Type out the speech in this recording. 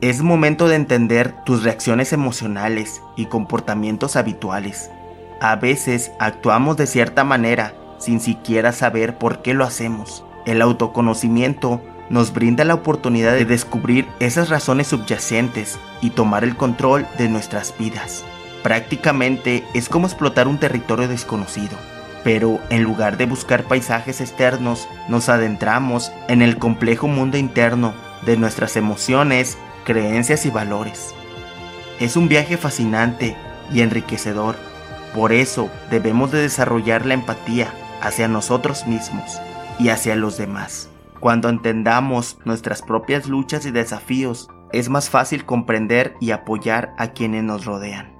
Es momento de entender tus reacciones emocionales y comportamientos habituales. A veces actuamos de cierta manera sin siquiera saber por qué lo hacemos. El autoconocimiento nos brinda la oportunidad de descubrir esas razones subyacentes y tomar el control de nuestras vidas. Prácticamente es como explotar un territorio desconocido, pero en lugar de buscar paisajes externos, nos adentramos en el complejo mundo interno de nuestras emociones, creencias y valores. Es un viaje fascinante y enriquecedor, por eso debemos de desarrollar la empatía hacia nosotros mismos y hacia los demás. Cuando entendamos nuestras propias luchas y desafíos, es más fácil comprender y apoyar a quienes nos rodean.